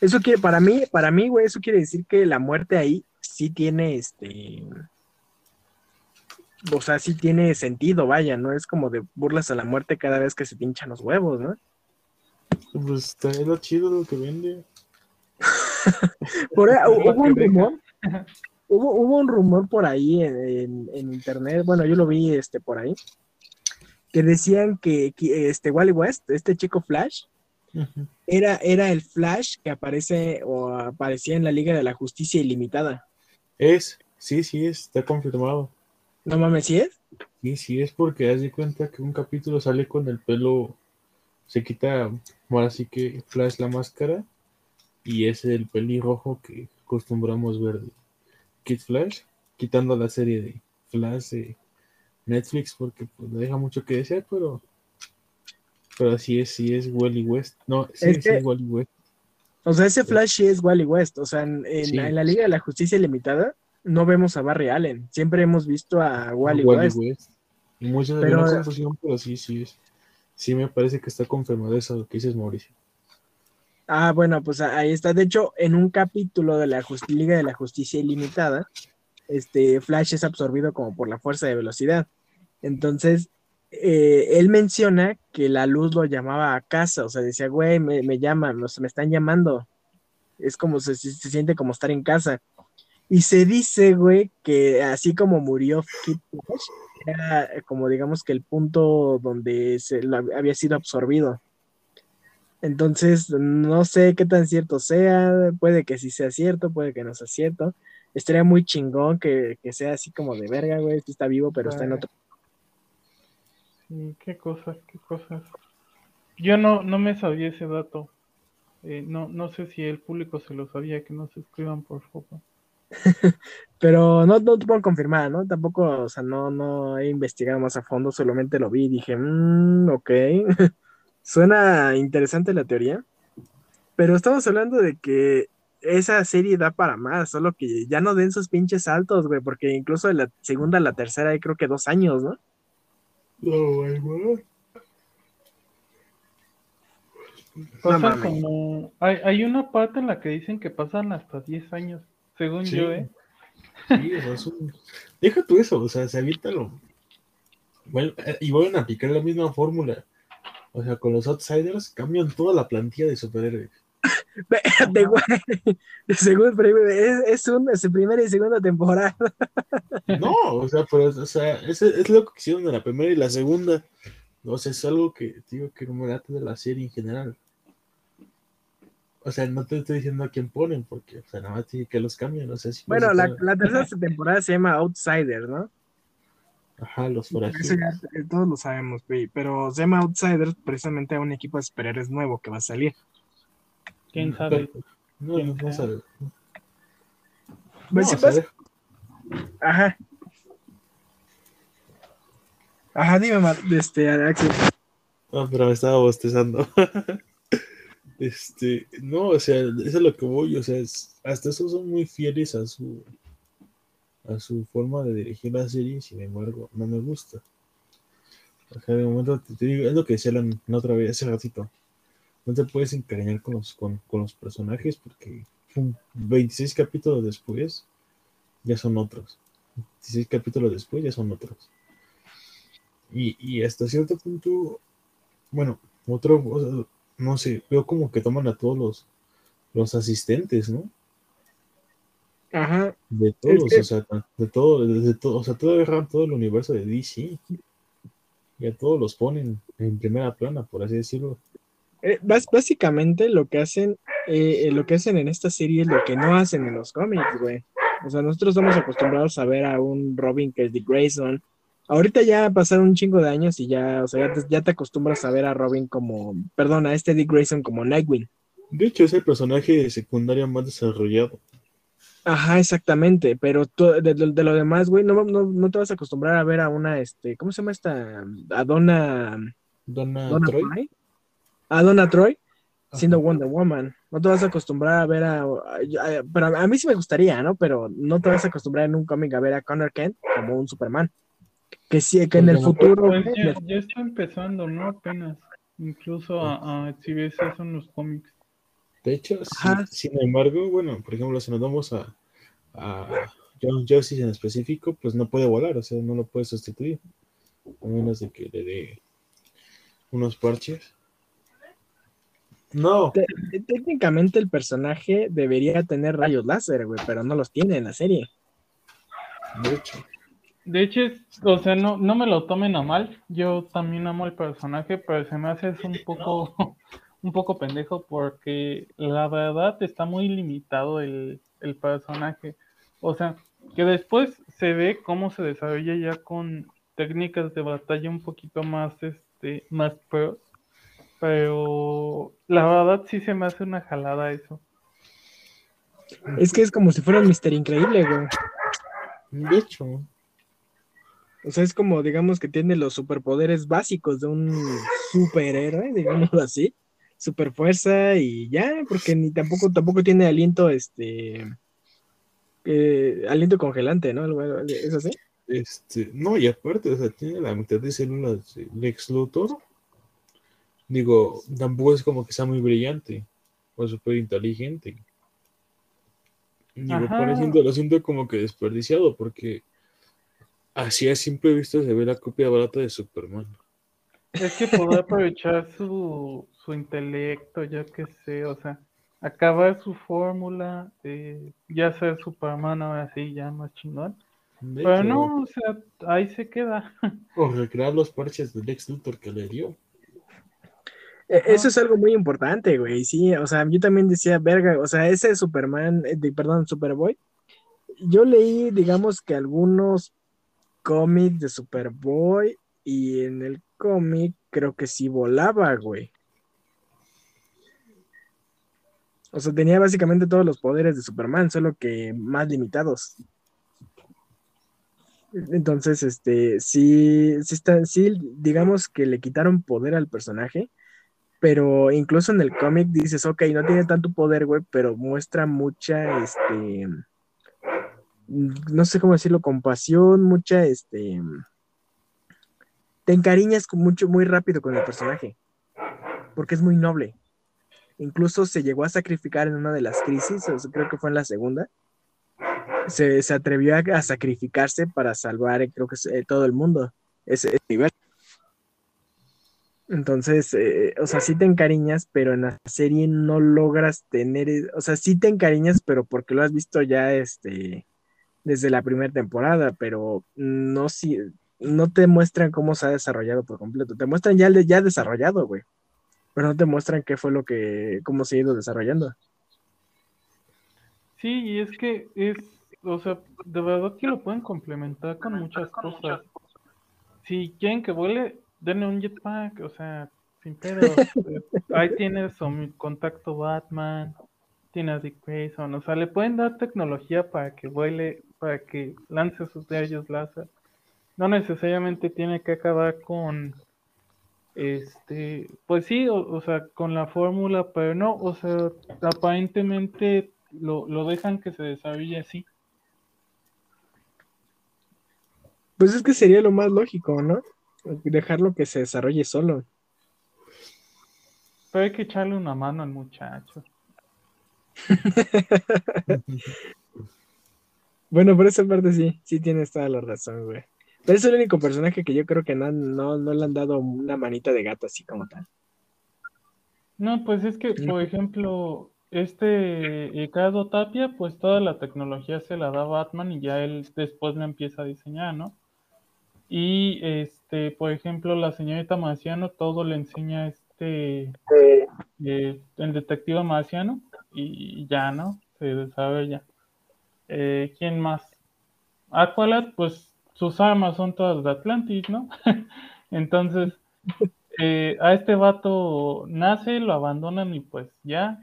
Eso quiere, para mí, para mí, güey, eso quiere decir que la muerte ahí sí tiene este. O sea, sí tiene sentido, vaya, no es como de burlas a la muerte cada vez que se pinchan los huevos, ¿no? Pues está es lo chido lo que vende. Por hubo un rumor, hubo, hubo un rumor por ahí en, en- en internet, bueno, yo lo vi este por ahí, que decían que, que, este Wally West, este chico Flash. Era, era el Flash que aparece o aparecía en la Liga de la Justicia Ilimitada. Es, sí, sí, es, está confirmado. No mames, ¿sí es? Sí, sí, es porque haz de cuenta que un capítulo sale con el pelo, se quita, ahora sí que Flash la máscara, y es el pelirrojo que acostumbramos ver de Kid Flash, quitando la serie de Flash de Netflix, porque pues deja mucho que desear, pero pero sí es, sí es Wally West. No, sí es, Wally West. O sea, ese Flash sí es Wally West. O sea, en, en, la Liga de la Justicia Limitada no vemos a Barry Allen. Siempre hemos visto a Wally, West. Y muchas de pero, confusión, pero sí, sí es. Sí me parece que está confirmado eso que dices, Mauricio. Ah, bueno, pues ahí está. De hecho, en un capítulo de la Liga de la Justicia Ilimitada, este Flash es absorbido como por la fuerza de velocidad. Entonces, eh, él menciona que la luz lo llamaba a casa, o sea, decía, güey, me, me llaman, me están llamando. Es como se, se, siente como estar en casa. Y se dice, güey, que así como murió Kid era como digamos que el punto donde se había sido absorbido. Entonces, no sé qué tan cierto sea, puede que sí sea cierto, puede que no sea cierto. Estaría muy chingón que, que sea así como de verga, güey, está vivo, pero está en otro qué cosas, qué cosas. Yo no, no me sabía ese dato. Eh, no, no sé si el público se lo sabía, que no se escriban por favor. Pero no, no te puedo confirmar, ¿no? Tampoco, o sea, no, no he investigado más a fondo, solamente lo vi y dije, mmm, ok. Suena interesante la teoría. Pero estamos hablando de que esa serie da para más, solo que ya no den sus pinches saltos, güey, porque incluso de la segunda a la tercera hay creo que dos años, ¿no? No, como. Hay, hay, una parte en la que dicen que pasan hasta 10 años, según yo, ¿eh? Sí, es un... Deja tú eso, o sea, se lo Bueno, eh, y vuelven a aplicar la misma fórmula. O sea, con los outsiders cambian toda la plantilla de superhéroes. De, güey. es, es, un, es primera y segunda temporada. No, o sea, pero, o sea, es, es lo que hicieron en la primera y la segunda. O sea, es algo que digo que no me late de la serie en general. O sea, no te estoy diciendo a quién ponen, porque, o sea, nada más tiene que los cambian, no sé si Bueno, la, la, tercera temporada se llama Outsiders, ¿no? Ajá, los forajidos. Eh, todos lo sabemos, güey, pero se llama Outsiders precisamente a un equipo de superhéroes nuevo que va a salir. ¿Quién sabe? No, no, no sabe. Pues no, Ajá. Ajá, dime, mal, este, Axel. No, pero me estaba bostezando. este, no, o sea, eso es lo que voy, o sea, hasta eso son muy fieles a su a su forma de dirigir la serie, sin embargo, no me gusta. O sea, de momento te, digo, es lo que decía la, otra vez hace ratito. No te puedes encariñar con los, con, con los personajes porque 26 capítulos después ya son otros. 16 capítulos después ya son otros. Y, y hasta cierto punto, bueno, otro, no sé, veo como que toman a todos los, los asistentes, ¿no? Ajá. De todos, o sea, de todo, de, todo, o sea, todo, todo el universo de DC. Y a todos los ponen en primera plana, por así decirlo. Eh, básicamente lo que hacen, eh, eh, lo que hacen en esta serie es lo que no hacen en los cómics, güey. O sea, nosotros estamos acostumbrados a ver a un Robin que es de Grayson. Ahorita ya pasaron un chingo de años y ya, o sea, ya te, acostumbras a ver a Robin como, perdón, a este Dick Grayson como Nightwing. De hecho, es el personaje secundario más desarrollado. Ajá, exactamente, pero de, lo demás, güey, no, no, te vas a acostumbrar a ver a una, este, ¿cómo se llama esta? A Donna... Donna, Troy. A Donna Troy siendo Wonder Woman. No te vas a acostumbrar a ver a, pero a mí sí me gustaría, ¿no? Pero no te vas a acostumbrar en un cómic a ver a Connor Kent como un Superman. Que sí, que en el futuro. Pues ya, está empezando, ¿no? Apenas. Incluso a, a si ves eso en los cómics. De hecho, sin embargo, bueno, por ejemplo, si nos vamos a, a John Justice en específico, pues no puede volar, o sea, no lo puede sustituir. A menos de que le dé unos parches. No. técnicamente el personaje debería tener rayos láser, güey, pero no los tiene en la serie. De hecho. De hecho, o sea, no, no me lo tomen a mal. Yo también amo el personaje, pero se me hace un poco, un poco pendejo porque la verdad está muy limitado el, el personaje. O sea, que después se ve cómo se desarrolla ya con técnicas de batalla un poquito más, este, más pros. Pero la verdad sí se me hace una jalada eso. Es que es como si fuera un Mister Increíble, güey. De hecho, O sea, es como, digamos, que tiene los superpoderes básicos de un superhéroe, digámoslo así. Super fuerza y ya, porque ni tampoco, tampoco tiene aliento, este, eh, aliento congelante, ¿no? ¿Es así? Este, no, y aparte, o sea, tiene la mitad de células de Lex Luthor. Digo, tampoco es como que sea muy brillante o súper inteligente. Digo, siento- lo siento como que desperdiciado, porque así a simple vista se ve la copia barata de Superman. Es que poder aprovechar su, su intelecto, yo qué sé, o sea, acabar su fórmula, eh, ya ser Superman ahora sí, ya más chingón. De Pero hecho, no, o sea, ahí se queda. O recrear los parches de Lex Luthor que le dio. Eh, Eso es algo muy importante, güey. Sí, o sea, yo también decía, verga, o sea, ese Superman, eh, de- perdón, Superboy. Yo leí, digamos que algunos cómics de Superboy y en el cómic creo que sí volaba, güey. O sea, tenía básicamente todos los poderes de Superman, solo que más limitados. Entonces, este, sí, sí está, sí, digamos que le quitaron poder al personaje, pero incluso en el cómic dices, ok, no tiene tanto poder, güey, pero muestra mucha, este, no sé cómo decirlo, compasión, mucha, este, te encariñas mucho, muy rápido con el personaje, porque es muy noble. Incluso se llegó a sacrificar en una de las crisis, creo que fue en la segunda. Se, se atrevió a, sacrificarse para salvar, creo que eh, todo el mundo, ese, ese. Entonces, eh, o sea, sí te encariñas, pero en la serie no logras tener, eh, o sea, sí te encariñas, pero porque lo has visto ya, este, desde la primera temporada, pero no si, no te muestran cómo se ha desarrollado por completo, te muestran ya, ya desarrollado, güey, pero no te muestran qué fue lo que, cómo se ha ido desarrollando. Sí, y es que es, o sea, de verdad que lo pueden complementar con muchas cosas. Si quieren que vuele, denle un jetpack, o sea, sin pedo. Eh, Ahí tienes su contacto Batman, tiene a Dick Grayson, o sea, le pueden dar tecnología para que vuele, para que lance sus rayos láser. No necesariamente tiene que acabar con, este, pues sí, o, o sea, con la fórmula, pero no, o sea, aparentemente lo, lo dejan que se desarrolle así. Pues es que sería lo más lógico, ¿no? Dejarlo que se desarrolle solo. Pero hay que echarle una mano al muchacho. Bueno, por esa parte sí, sí tienes toda la razón, güey. Pero es el único personaje que yo creo que no, no, no le han dado una manita de gato así como tal. No, pues es que, por ejemplo, este Ricardo Tapia, pues toda la tecnología se la da Batman y ya él después la empieza a diseñar, ¿no? Y este, por ejemplo, la señorita Marciano todo le enseña este eh, el detective Marciano y ya, ¿no? Se desarrolla. Eh, ¿quién más? Aqualad, pues sus armas son todas de Atlantis, ¿no? Entonces, eh, a este vato nace, lo abandonan y pues ya,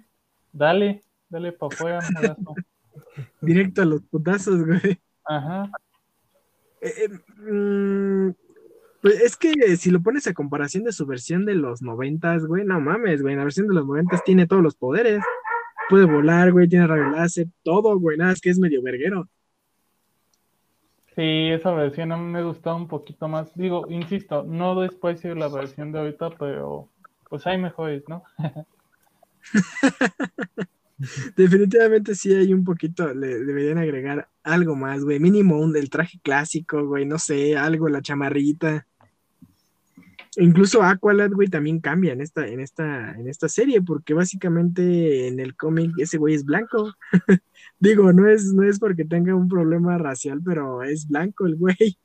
dale, dale para afuera, morazo. Directo a los putazos, güey. Ajá. Eh, eh, mm, pues es que si lo pones a comparación de su versión de los noventas, güey, no mames, güey, la versión de los noventas tiene todos los poderes. Puede volar, güey, tiene rayo láser, todo, güey, nada, es que es medio verguero. Sí, esa versión a mí me gustaba un poquito más. Digo, insisto, no desprecio la versión de ahorita, pero pues hay mejores, ¿no? Definitivamente sí hay un poquito, le deberían agregar algo más, güey, mínimo un del traje clásico, güey, no sé, algo, la chamarrita. Incluso Aqualad, güey, también cambia en esta, en esta, en esta serie, porque básicamente en el cómic ese güey es blanco. Digo, no es, no es porque tenga un problema racial, pero es blanco el güey.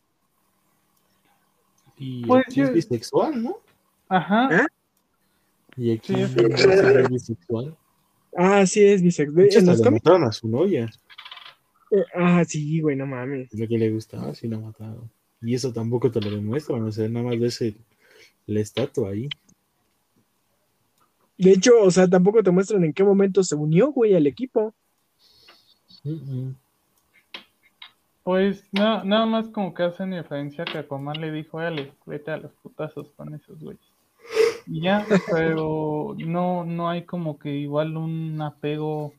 Y Pues es yo- bisexual, ¿no? Ajá. ¿Eh? Y aquí Sí, es es- bisexual. Ah, sí, es bisexual. De hecho, En los mataron a su novia. eh, Ah, sí, güey, no mames. Lo que le gustaba, sí lo mataron. Y eso tampoco te lo demuestran, o sea, nada más ves el, la estatua ahí. De hecho, o sea, tampoco te muestran en qué momento se unió, güey, al equipo. Pues na- nada más como que hacen referencia que Aquaman le dijo, dale, vete a los putazos con esos güeyes. Y ya, pero no, no hay como que igual un apego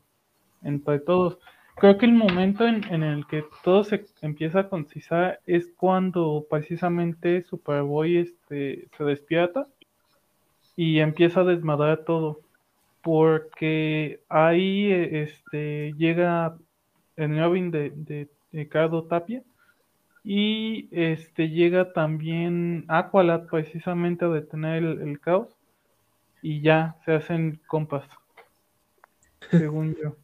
entre todos. Creo que el momento en, en el que todo se empieza a concisar es cuando precisamente Superboy este, se despierta y empieza a desmadrar todo. Porque ahí eh, este, llega el Robin de, de Ricardo Tapia y este llega también Aqualad precisamente a detener el, el caos y ya se hacen compas, según yo.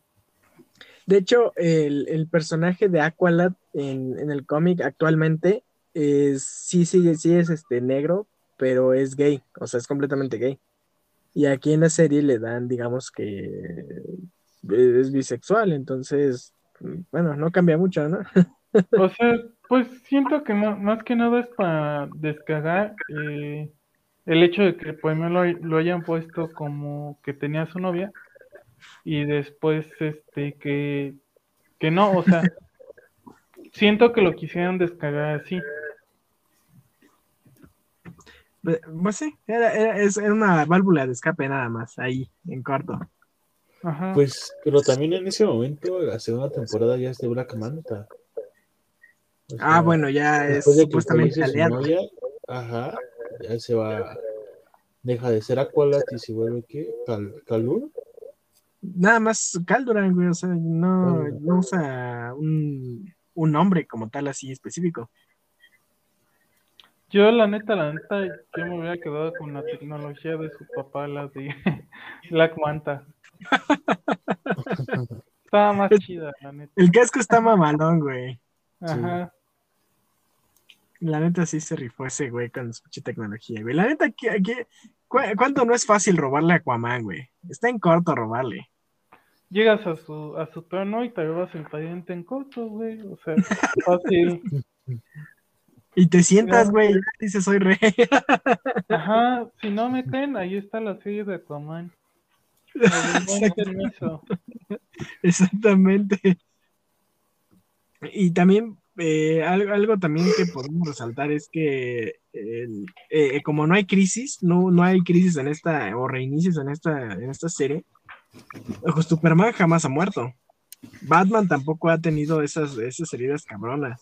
De hecho, el, personaje de Aqualad en, el cómic actualmente es, sí, sí, sí es este negro, pero es gay, o sea, es completamente gay. Y aquí en la serie le dan, digamos que es bisexual, entonces, bueno, no cambia mucho, ¿no? O sea, pues siento que ma- más que nada es para descargar eh, el hecho de que primero lo, lo hayan puesto como que tenía su novia y después este que, que no, o sea, siento que lo quisieran descargar así. Pues sí, era, era, es- era una válvula de escape nada más, ahí, en corto. Ajá. Pues, pero también en ese momento, la segunda temporada ya es de Black Manta. O Ah, bueno, ya es de supuestamente aliado. novia, ajá, ya se va, deja de ser Aqualad y se vuelve, ¿qué? Cal, Calur. Nada más Calduran, güey, o sea, no, no usa un, un nombre como tal así específico. Yo la neta, la neta, yo me hubiera quedado con la tecnología de su papá, la de Black Manta. Estaba más chida, la neta. El casco está mamalón, güey. Ajá. La neta sí se rifó ese güey con su tecnología, güey. La neta, ¿qué, qué- cu- ¿cuánto no es fácil robarle a Aquaman, güey? Está en corto robarle. Llegas a su, a su trono y te robas el pariente en corto, güey. O sea, fácil. Y te sientas, güey, y dices, soy rey. Ajá, si no me creen, ahí está la serie de Aquaman. Permiso. Exactamente. Y también, eh, algo, algo también que podemos resaltar es que el- eh, como no hay crisis, no, no hay crisis en esta, o reinicios en esta, en esta serie, ojo, Superman jamás ha muerto. Batman tampoco ha tenido esas, esas heridas cabronas.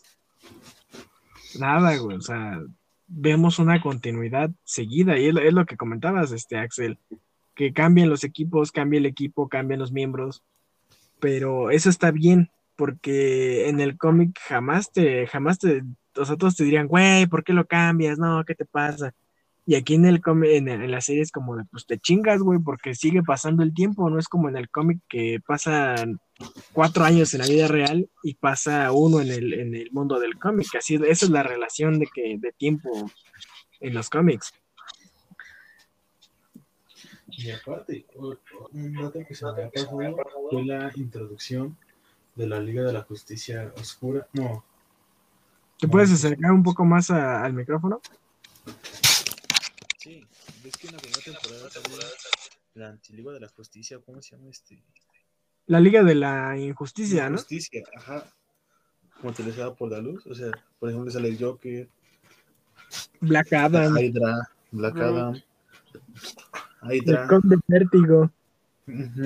Nada, güey, o sea, vemos una continuidad seguida, y es, lo- es lo que comentabas, este Axel, que cambien los equipos, cambia el equipo, cambian los miembros, pero eso está bien, porque en el cómic jamás te, jamás te, o sea, todos te dirían, güey, ¿por qué lo cambias? No, ¿qué te pasa? Y aquí en el cómic, en, en la serie es como de, pues te chingas, güey, porque sigue pasando el tiempo, no es como en el cómic que pasan cuatro años en la vida real y pasa uno en el, en el mundo del cómic, así, esa es la relación de que, de tiempo en los cómics. Y aparte, o- o- un dato que se me fue la introducción de la Liga de la Justicia Oscura. No, ¿Te puedes acercar un poco más a- al micrófono? Sí, ves que en la primera temporada sale la Antiliga de la Justicia, ¿cómo se llama este? La Liga de la Injusticia, ¿no? Justicia, ajá. Como utilizada por la luz, o sea, por ejemplo sale el Joker, Black Adam, Hydra, Black. Adam, el Hydra. Conde Vértigo.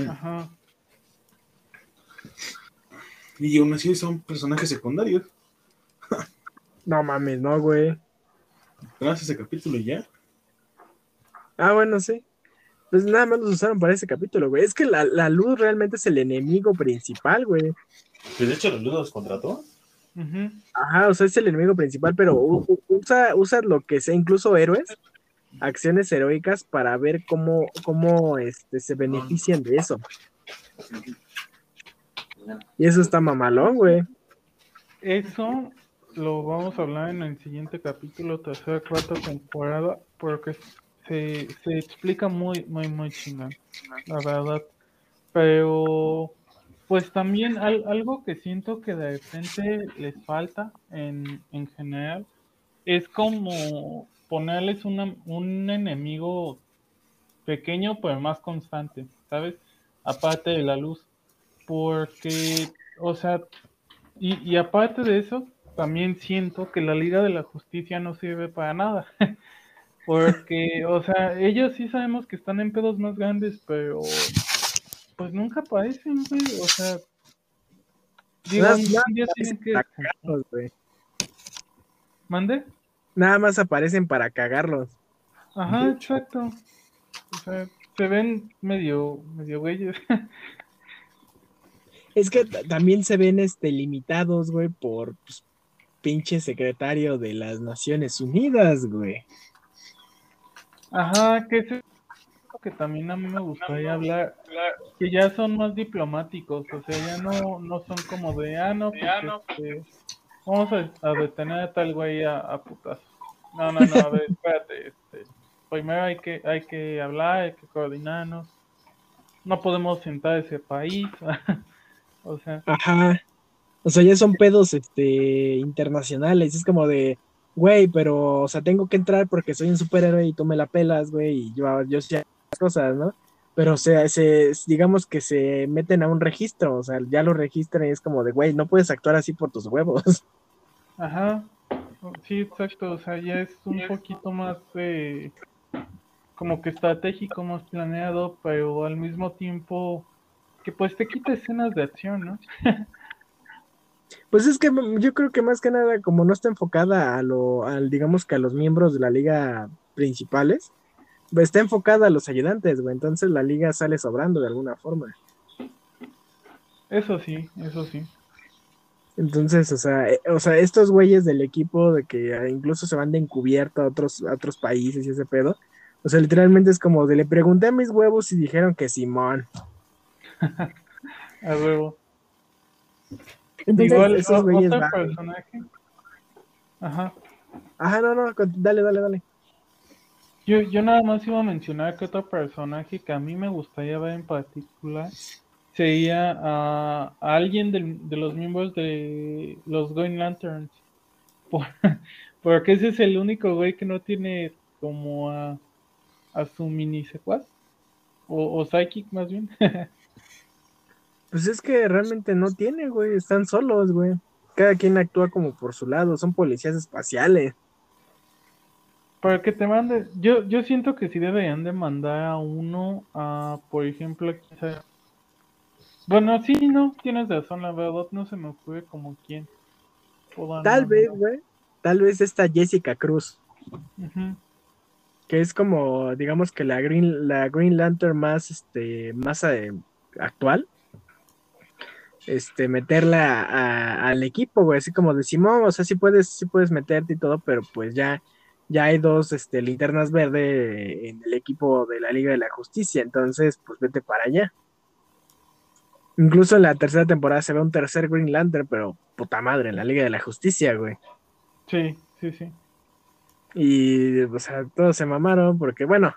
Ajá. Y aún así son personajes secundarios. No mames, no, güey. Tras ese capítulo y ya. Ah, bueno, sí. Pues nada más los usaron para ese capítulo, güey. Es que la, la luz realmente es el enemigo principal, güey. Que de hecho la luz los contrató. ujú. Ajá, o sea, es el enemigo principal, pero usa, usa lo que sea, incluso héroes, acciones heroicas para ver cómo, cómo este, se benefician de eso. Y eso está mamalón, güey. Eso lo vamos a hablar en el siguiente capítulo, tercera, cuarta temporada, porque se, se explica muy, muy, muy chingón, la verdad. Pero, pues también al- algo que siento que de repente les falta en, en general es como ponerles una- un enemigo pequeño pero más constante, ¿sabes? Aparte de la luz. Porque, o sea, y, y aparte de eso, también siento que la Liga de la Justicia no sirve para nada. Porque, o sea, ellos sí sabemos que están en pedos más grandes, pero pues nunca aparecen, güey. O sea, digo, Nada- un día tienen que... cagarlos, güey. ¿Mande? Nada más aparecen para cagarlos. Ajá, exacto. O sea, se ven medio, medio güeyes. Es que también se ven este limitados, güey, por pues, pinche secretario de las Naciones Unidas, güey. Ajá, que es lo que también a mí me gustaría hablar, que ya son más diplomáticos, o sea, ya no, no son como de, ah, no, pues, este, vamos a, a detener a tal güey a, a putazos. No, no, no, a ver, espérate, este, primero hay que, hay que hablar, hay que coordinarnos, no podemos sentar ese país, o sea, Ajá. O sea, ya son pedos este internacionales. Es como de, güey, pero, o sea, tengo que entrar porque soy un superhéroe y tú me la pelas, güey, y yo, yo sé las cosas, ¿no? Pero, o sea, se, digamos que se meten a un registro, o sea, ya lo registran y es como de, güey, no puedes actuar así por tus huevos. Ajá, sí, exacto, o sea, ya es un poquito más eh, como que estratégico, más planeado, pero al mismo tiempo que pues te quita escenas de acción, ¿no? Pues es que yo creo que más que nada, como no está enfocada a lo, al, digamos que a los miembros de la liga principales, pues está enfocada a los ayudantes, güey. Entonces la liga sale sobrando de alguna forma. Eso sí, eso sí. Entonces, o sea, eh, o sea, estos güeyes del equipo de que ah, incluso se van de encubierto a otros, a otros países y ese pedo. O sea, literalmente es como de le pregunté a mis huevos y dijeron que Simón. A huevo. Entonces, Igual, esos o- otro van. personaje. Ajá. Ajá, no, no, dale, dale, dale. Yo, yo nada más iba a mencionar que otro personaje que a mí me gustaría ver en particular sería a, a alguien del- de los miembros de los Green Lanterns. Por- porque ese es el único güey que no tiene como a, a su mini secuaz. O, o psychic más bien. Pues es que realmente no tiene, güey. Están solos, güey. Cada quien actúa como por su lado. Son policías espaciales. Para que te mande, yo, yo siento que sí deberían de mandar a uno a, por ejemplo, quizá- bueno, sí, no, tienes razón, la verdad no se me ocurre como quién. Tal vez, güey. Tal vez esta Jessica Cruz. Que es como, digamos que la Green, la Green Lantern más, este, más eh, actual. Este, meterla a- al equipo, güey. Así como de Simón, o sea, sí puedes, sí puedes meterte y todo, pero pues ya, ya hay dos, este, linternas verdes en el equipo de la Liga de la Justicia. Entonces, pues vete para allá. Incluso en la tercera temporada se ve un tercer Green Lantern, pero puta madre, en la Liga de la Justicia, güey. Sí, sí, sí. Y, o sea, todos se mamaron porque, bueno,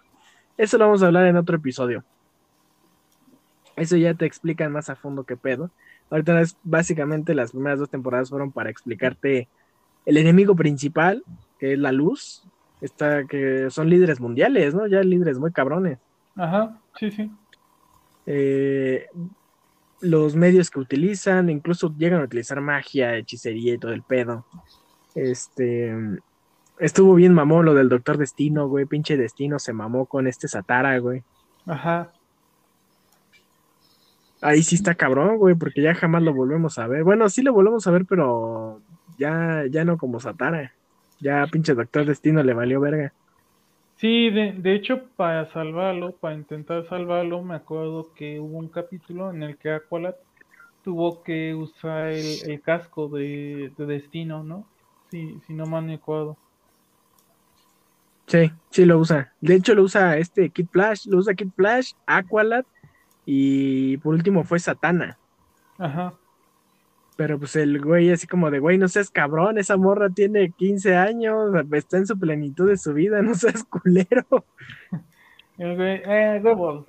eso lo vamos a hablar en otro episodio. Eso ya te explican más a fondo qué pedo. Ahorita es básicamente las primeras dos temporadas fueron para explicarte el enemigo principal, que es la luz. Está, que son líderes mundiales, ¿no? Ya líderes muy cabrones. Ajá, sí, sí. Eh, los medios que utilizan, incluso llegan a utilizar magia, hechicería y todo el pedo. Este estuvo bien mamón lo del Doctor Destino, güey. Pinche Destino se mamó con este Satara, güey. Ajá. Ahí sí está cabrón, güey, porque ya jamás lo volvemos a ver. Bueno, sí lo volvemos a ver, pero ya, ya no como Satara. Ya pinche Doctor Destino le valió verga. Sí, de, de hecho, para salvarlo, para intentar salvarlo, me acuerdo que hubo un capítulo en el que Aqualad tuvo que usar el, el casco de, de destino, ¿no? Sí, si no mal me acuerdo. Sí, sí lo usa. De hecho, lo usa este Kid Flash, lo usa Kid Flash, Aqualad y por último fue Satana. Ajá. Pero pues el güey así como de, güey, no seas cabrón, esa morra tiene 15 años, está en su plenitud de su vida, no seas culero. El güey, eh, huevos.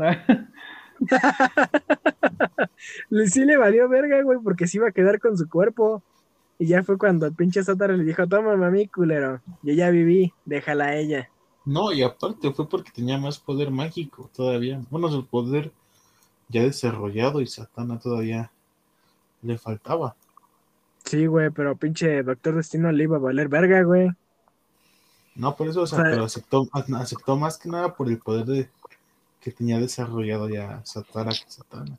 Le- sí le valió verga, güey, porque se iba a quedar con su cuerpo. Y ya fue cuando el pinche Sátaro le dijo, toma mami, culero. Yo ya viví, déjala a ella. No, y aparte fue porque tenía más poder mágico todavía. Bueno, su poder ya desarrollado y Satana todavía le faltaba. Sí, güey, pero pinche Doctor Destino le iba a valer verga, güey. No, por eso, o sea, O sea, pero aceptó, aceptó más que nada por el poder de, que tenía desarrollado ya Satara que Satana.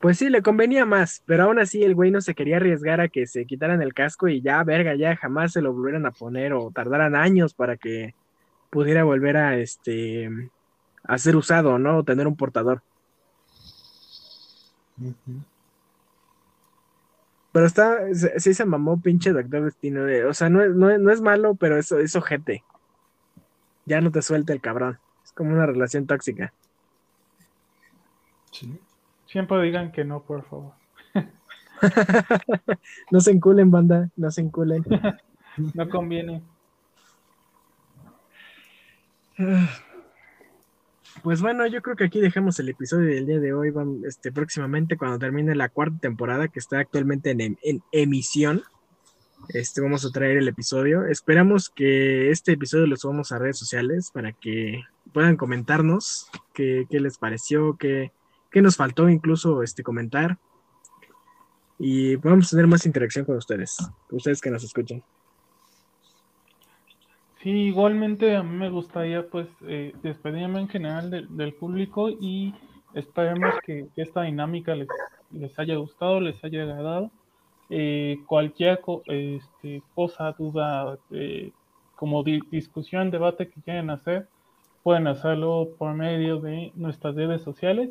Pues sí, le convenía más, pero aún así el güey no se quería arriesgar a que se quitaran el casco y ya, verga, ya jamás se lo volvieran a poner o tardaran años para que pudiera volver a, este, a ser usado, ¿no? O tener un portador. Pero está, se- sí se mamó pinche Doctor Destino. de- o sea, no, es- no, es- no es malo, pero es, es ojete. Ya no te suelta el cabrón. Es como una relación tóxica. Sí. Siempre digan que no, por favor. No se enculen, banda, no se enculen. No conviene. Pues bueno, yo creo que aquí dejamos el episodio del día de hoy. Este, próximamente, cuando termine la cuarta temporada, que está actualmente en, em- en emisión, este, vamos a traer el episodio. Esperamos que este episodio lo subamos a redes sociales para que puedan comentarnos qué, qué les pareció, qué, qué nos faltó incluso este, comentar. Y podamos tener más interacción con ustedes, ustedes que nos escuchan. Sí, igualmente a mí me gustaría pues eh, despedirme en general de- del público y esperemos que, esta dinámica les, les haya gustado, les haya agradado. Eh, cualquier co- este, cosa, duda, eh, como di- discusión, debate que quieran hacer, pueden hacerlo por medio de nuestras redes sociales.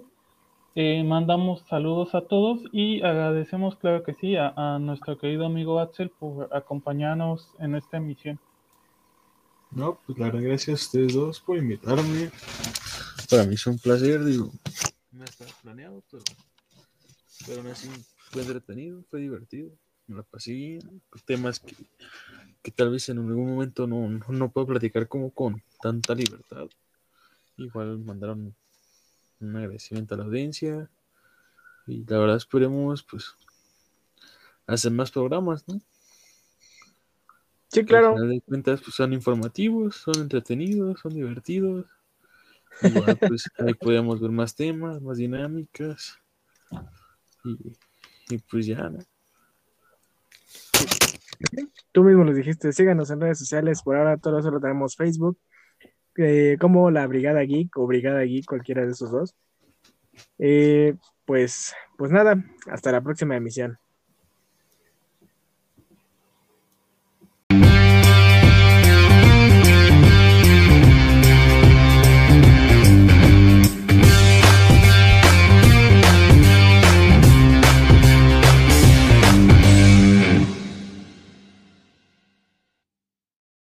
Eh, mandamos saludos a todos y agradecemos, claro que sí, a nuestro querido amigo Axel por acompañarnos en esta emisión. No, pues la verdad, gracias a ustedes dos por invitarme. Para mí es un placer, digo. No estaba planeado, pero, pero aún así fue entretenido, fue divertido. Me la pasé bien. Temas que, que tal vez en algún momento no, no, no puedo platicar como con tanta libertad. Igual mandaron un agradecimiento a la audiencia. Y la verdad esperemos pues hacer más programas, ¿no? Sí, claro. Al final de cuentas, pues son informativos, son entretenidos, son divertidos. Igual, pues ahí podemos ver más temas, más dinámicas. Y, y pues ya, ¿no? Tú mismo les dijiste, síganos en redes sociales. Por ahora todos solo tenemos Facebook, eh, como la Brigada Geek o Brigada Geek, cualquiera de esos dos. Eh, pues, pues nada, hasta la próxima emisión.